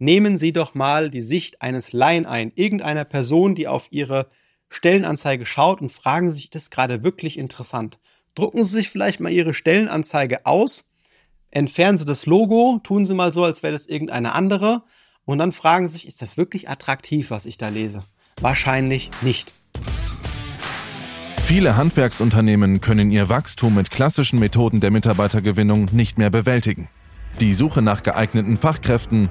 nehmen Sie doch mal die Sicht eines Laien ein, irgendeiner Person, die auf Ihre Stellenanzeige schaut und fragen sich, das ist gerade wirklich interessant. Drucken Sie sich vielleicht mal Ihre Stellenanzeige aus, entfernen Sie das Logo, tun Sie mal so, als wäre das irgendeine andere und dann fragen Sie sich, ist das wirklich attraktiv, was ich da lese? Wahrscheinlich nicht. Viele Handwerksunternehmen können ihr Wachstum mit klassischen Methoden der Mitarbeitergewinnung nicht mehr bewältigen. Die Suche nach geeigneten Fachkräften,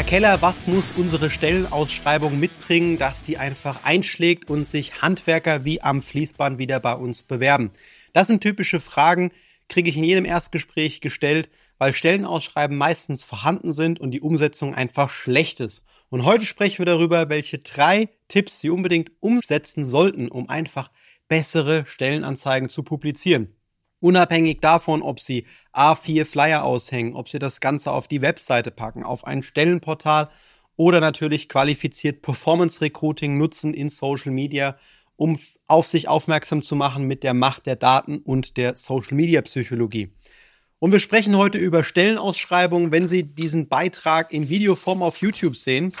Herr Keller, was muss unsere Stellenausschreibung mitbringen, dass die einfach einschlägt und sich Handwerker wie am Fließband wieder bei uns bewerben? Das sind typische Fragen, kriege ich in jedem Erstgespräch gestellt, weil Stellenausschreiben meistens vorhanden sind und die Umsetzung einfach schlecht ist. Und heute sprechen wir darüber, welche drei Tipps Sie unbedingt umsetzen sollten, um einfach bessere Stellenanzeigen zu publizieren. Unabhängig davon, ob sie A4 Flyer aushängen, ob sie das Ganze auf die Webseite packen, auf ein Stellenportal oder natürlich qualifiziert Performance Recruiting nutzen in Social Media, um auf sich aufmerksam zu machen mit der Macht der Daten und der Social Media Psychologie. Und wir sprechen heute über Stellenausschreibungen. Wenn Sie diesen Beitrag in Videoform auf YouTube sehen,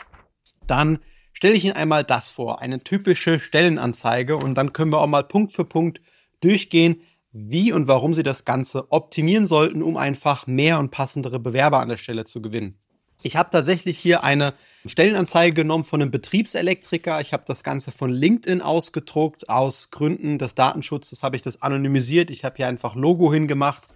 dann stelle ich Ihnen einmal das vor, eine typische Stellenanzeige und dann können wir auch mal Punkt für Punkt durchgehen, wie und warum Sie das Ganze optimieren sollten, um einfach mehr und passendere Bewerber an der Stelle zu gewinnen. Ich habe tatsächlich hier eine Stellenanzeige genommen von einem Betriebselektriker. Ich habe das Ganze von LinkedIn ausgedruckt. Aus Gründen des Datenschutzes habe ich das anonymisiert. Ich habe hier einfach Logo hingemacht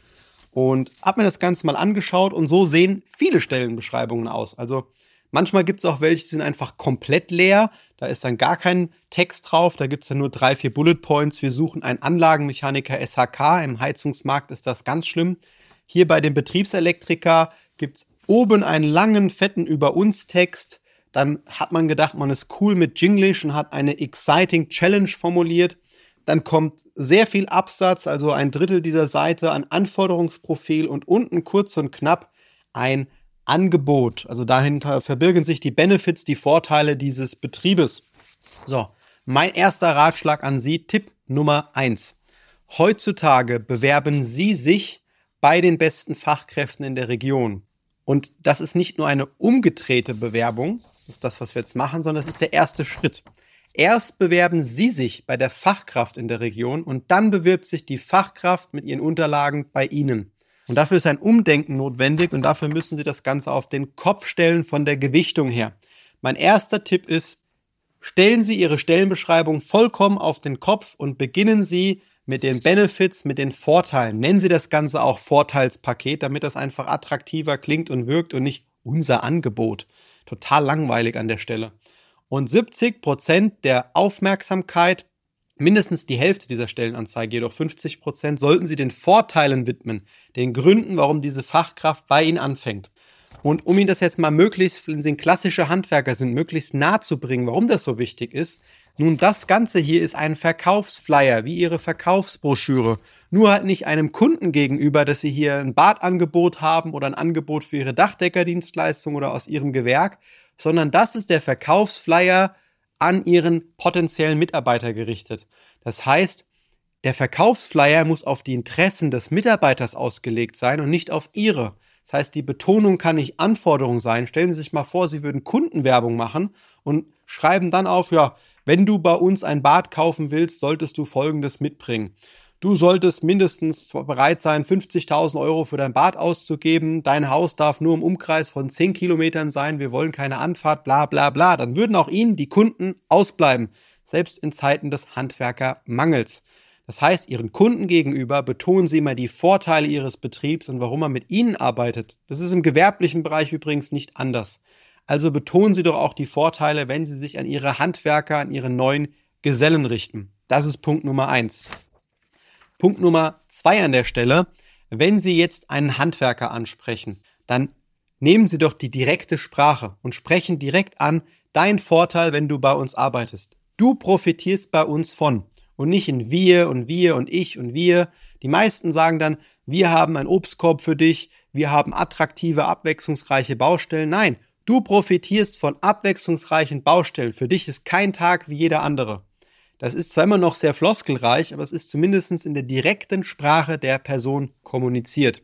und habe mir das Ganze mal angeschaut. Und so sehen viele Stellenbeschreibungen aus. Also Manchmal gibt es auch welche, die sind einfach komplett leer. Da ist dann gar kein Text drauf. Da gibt es dann nur drei, vier Bullet Points. Wir suchen einen Anlagenmechaniker SHK. Im Heizungsmarkt ist das ganz schlimm. Hier bei dem Betriebselektriker gibt es oben einen langen, fetten Über uns Text. Dann hat man gedacht, man ist cool mit Jinglish und hat eine exciting Challenge formuliert. Dann kommt sehr viel Absatz, also ein Drittel dieser Seite, ein Anforderungsprofil und unten kurz und knapp ein Angebot. Also dahinter verbirgen sich die Benefits, die Vorteile dieses Betriebes. So, mein erster Ratschlag an Sie, Tipp Nummer eins: Heutzutage bewerben Sie sich bei den besten Fachkräften in der Region. Und das ist nicht nur eine umgedrehte Bewerbung, das ist das, was wir jetzt machen, sondern das ist der erste Schritt. Erst bewerben Sie sich bei der Fachkraft in der Region und dann bewirbt sich die Fachkraft mit ihren Unterlagen bei Ihnen. Und dafür ist ein Umdenken notwendig und dafür müssen Sie das Ganze auf den Kopf stellen von der Gewichtung her. Mein erster Tipp ist, stellen Sie Ihre Stellenbeschreibung vollkommen auf den Kopf und beginnen Sie mit den Benefits, mit den Vorteilen. Nennen Sie das Ganze auch Vorteilspaket, damit das einfach attraktiver klingt und wirkt und nicht unser Angebot. Total langweilig an der Stelle. Und 70 Prozent der Aufmerksamkeit mindestens die Hälfte dieser Stellenanzeige, jedoch 50 Prozent, sollten Sie den Vorteilen widmen, den Gründen, warum diese Fachkraft bei Ihnen anfängt. Und um Ihnen das jetzt mal möglichst, wenn Sie ein klassischer Handwerker sind, möglichst nahe zu bringen, warum das so wichtig ist, nun, das Ganze hier ist ein Verkaufsflyer, wie Ihre Verkaufsbroschüre. Nur halt nicht einem Kunden gegenüber, dass Sie hier ein Badangebot haben oder ein Angebot für Ihre Dachdeckerdienstleistung oder aus Ihrem Gewerk, sondern das ist der Verkaufsflyer an ihren potenziellen Mitarbeiter gerichtet. Das heißt, der Verkaufsflyer muss auf die Interessen des Mitarbeiters ausgelegt sein und nicht auf ihre. Das heißt, die Betonung kann nicht Anforderung sein. Stellen Sie sich mal vor, Sie würden Kundenwerbung machen und schreiben dann auf, ja, wenn du bei uns ein Bad kaufen willst, solltest du Folgendes mitbringen. Du solltest mindestens bereit sein, 50.000 Euro für dein Bad auszugeben. Dein Haus darf nur im Umkreis von 10 Kilometern sein. Wir wollen keine Anfahrt, bla bla bla. Dann würden auch Ihnen die Kunden ausbleiben, selbst in Zeiten des Handwerkermangels. Das heißt, Ihren Kunden gegenüber betonen Sie immer die Vorteile Ihres Betriebs und warum man mit Ihnen arbeitet. Das ist im gewerblichen Bereich übrigens nicht anders. Also betonen Sie doch auch die Vorteile, wenn Sie sich an Ihre Handwerker, an Ihre neuen Gesellen richten. Das ist Punkt Nummer eins. Punkt Nummer zwei an der Stelle. Wenn Sie jetzt einen Handwerker ansprechen, dann Nehmen Sie doch die direkte Sprache und sprechen direkt an dein Vorteil, wenn du bei uns arbeitest. Du profitierst bei uns von und nicht in wir und wir und ich und wir. Die meisten sagen dann, wir haben einen Obstkorb für dich, wir haben attraktive, abwechslungsreiche Baustellen. Nein, du profitierst von abwechslungsreichen Baustellen. Für dich ist kein Tag wie jeder andere. Das ist zwar immer noch sehr floskelreich, aber es ist zumindest in der direkten Sprache der Person kommuniziert.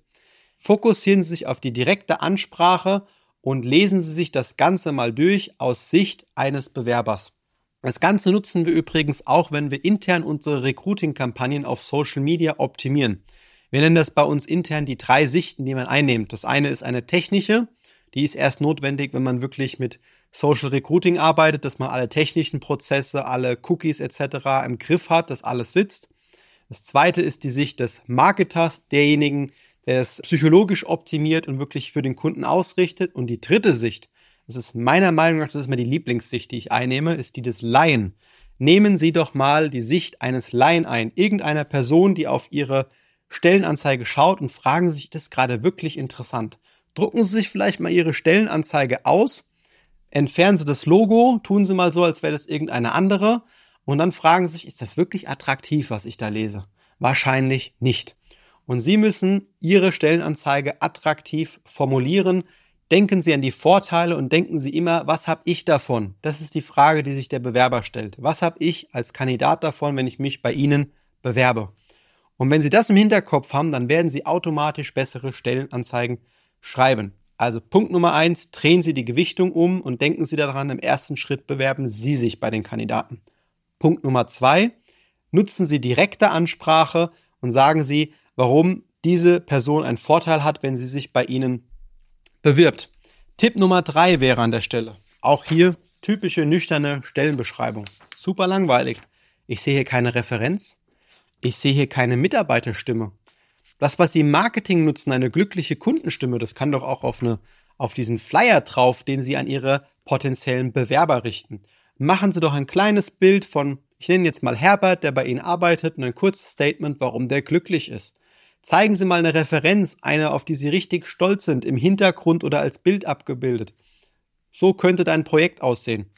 Fokussieren Sie sich auf die direkte Ansprache und lesen Sie sich das Ganze mal durch aus Sicht eines Bewerbers. Das Ganze nutzen wir übrigens auch, wenn wir intern unsere Recruiting-Kampagnen auf Social Media optimieren. Wir nennen das bei uns intern die drei Sichten, die man einnimmt. Das eine ist eine technische, die ist erst notwendig, wenn man wirklich mit Social Recruiting arbeitet, dass man alle technischen Prozesse, alle Cookies etc. im Griff hat, dass alles sitzt. Das zweite ist die Sicht des Marketers, derjenigen, der es psychologisch optimiert und wirklich für den Kunden ausrichtet. Und die dritte Sicht das ist meiner Meinung nach, das ist mal die Lieblingssicht, die ich einnehme, ist die des Laien. Nehmen Sie doch mal die Sicht eines Laien ein, irgendeiner Person, die auf Ihre Stellenanzeige schaut und fragen sich, das ist gerade wirklich interessant. Drucken Sie sich vielleicht mal Ihre Stellenanzeige aus, entfernen Sie das Logo, tun Sie mal so, als wäre das irgendeine andere und dann fragen Sie sich, ist das wirklich attraktiv, was ich da lese? Wahrscheinlich nicht. Und Sie müssen Ihre Stellenanzeige attraktiv formulieren, Denken Sie an die Vorteile und denken Sie immer, was habe ich davon? Das ist die Frage, die sich der Bewerber stellt. Was habe ich als Kandidat davon, wenn ich mich bei Ihnen bewerbe? Und wenn Sie das im Hinterkopf haben, dann werden Sie automatisch bessere Stellenanzeigen schreiben. Also Punkt Nummer eins, drehen Sie die Gewichtung um und denken Sie daran, im ersten Schritt bewerben Sie sich bei den Kandidaten. Punkt Nummer zwei, nutzen Sie direkte Ansprache und sagen Sie, warum diese Person einen Vorteil hat, wenn sie sich bei Ihnen bewirbt. Tipp Nummer drei wäre an der Stelle. Auch hier typische nüchterne Stellenbeschreibung. Super langweilig. Ich sehe hier keine Referenz. Ich sehe hier keine Mitarbeiterstimme. Das, was Sie im Marketing nutzen, eine glückliche Kundenstimme, das kann doch auch auf, eine, auf diesen Flyer drauf, den Sie an Ihre potenziellen Bewerber richten. Machen Sie doch ein kleines Bild von, ich nenne jetzt mal Herbert, der bei Ihnen arbeitet, und ein kurzes Statement, warum der glücklich ist. Zeigen Sie mal eine Referenz, eine, auf die Sie richtig stolz sind, im Hintergrund oder als Bild abgebildet. So könnte dein Projekt aussehen.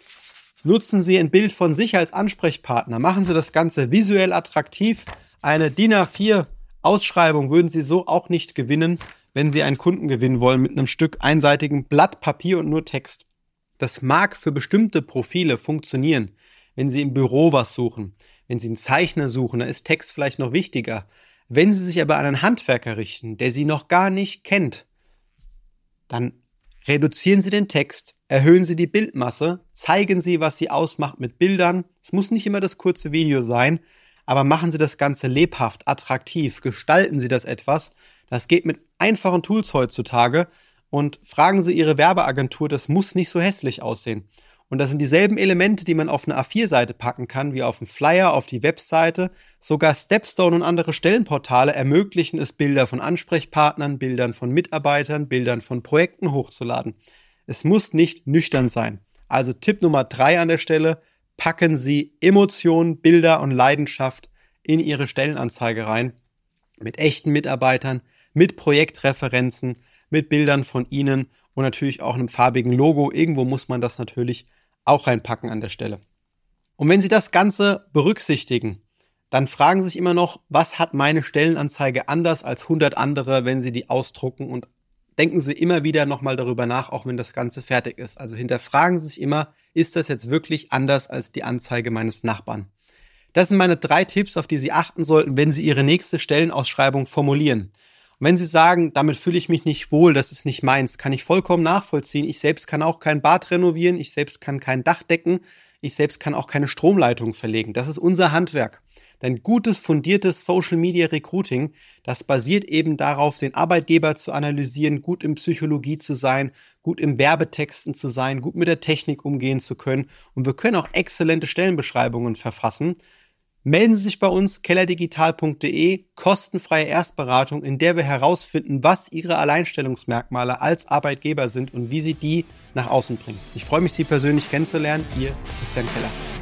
Nutzen Sie ein Bild von sich als Ansprechpartner. Machen Sie das Ganze visuell attraktiv. Eine DIN A4 Ausschreibung würden Sie so auch nicht gewinnen, wenn Sie einen Kunden gewinnen wollen mit einem Stück einseitigen Blatt Papier und nur Text. Das mag für bestimmte Profile funktionieren. Wenn Sie im Büro was suchen, wenn Sie einen Zeichner suchen, da ist Text vielleicht noch wichtiger. Wenn Sie sich aber an einen Handwerker richten, der Sie noch gar nicht kennt, dann reduzieren Sie den Text, erhöhen Sie die Bildmasse, zeigen Sie, was Sie ausmacht mit Bildern. Es muss nicht immer das kurze Video sein, aber machen Sie das Ganze lebhaft, attraktiv, gestalten Sie das etwas. Das geht mit einfachen Tools heutzutage und fragen Sie Ihre Werbeagentur, das muss nicht so hässlich aussehen. Und das sind dieselben Elemente, die man auf eine A4-Seite packen kann, wie auf einen Flyer, auf die Webseite. Sogar Stepstone und andere Stellenportale ermöglichen es, Bilder von Ansprechpartnern, Bildern von Mitarbeitern, Bildern von Projekten hochzuladen. Es muss nicht nüchtern sein. Also Tipp Nummer drei an der Stelle, packen Sie Emotionen, Bilder und Leidenschaft in Ihre Stellenanzeige rein. Mit echten Mitarbeitern, mit Projektreferenzen, mit Bildern von Ihnen und natürlich auch einem farbigen Logo. Irgendwo muss man das natürlich auch reinpacken an der Stelle. Und wenn Sie das Ganze berücksichtigen, dann fragen Sie sich immer noch, was hat meine Stellenanzeige anders als 100 andere, wenn Sie die ausdrucken und denken Sie immer wieder nochmal darüber nach, auch wenn das Ganze fertig ist. Also hinterfragen Sie sich immer, ist das jetzt wirklich anders als die Anzeige meines Nachbarn? Das sind meine drei Tipps, auf die Sie achten sollten, wenn Sie Ihre nächste Stellenausschreibung formulieren. Und wenn Sie sagen, damit fühle ich mich nicht wohl, das ist nicht meins, kann ich vollkommen nachvollziehen. Ich selbst kann auch kein Bad renovieren, ich selbst kann kein Dach decken, ich selbst kann auch keine Stromleitung verlegen. Das ist unser Handwerk. Denn gutes, fundiertes Social Media Recruiting, das basiert eben darauf, den Arbeitgeber zu analysieren, gut in Psychologie zu sein, gut im Werbetexten zu sein, gut mit der Technik umgehen zu können. Und wir können auch exzellente Stellenbeschreibungen verfassen. Melden Sie sich bei uns kellerdigital.de, kostenfreie Erstberatung, in der wir herausfinden, was Ihre Alleinstellungsmerkmale als Arbeitgeber sind und wie Sie die nach außen bringen. Ich freue mich, Sie persönlich kennenzulernen. Ihr Christian Keller.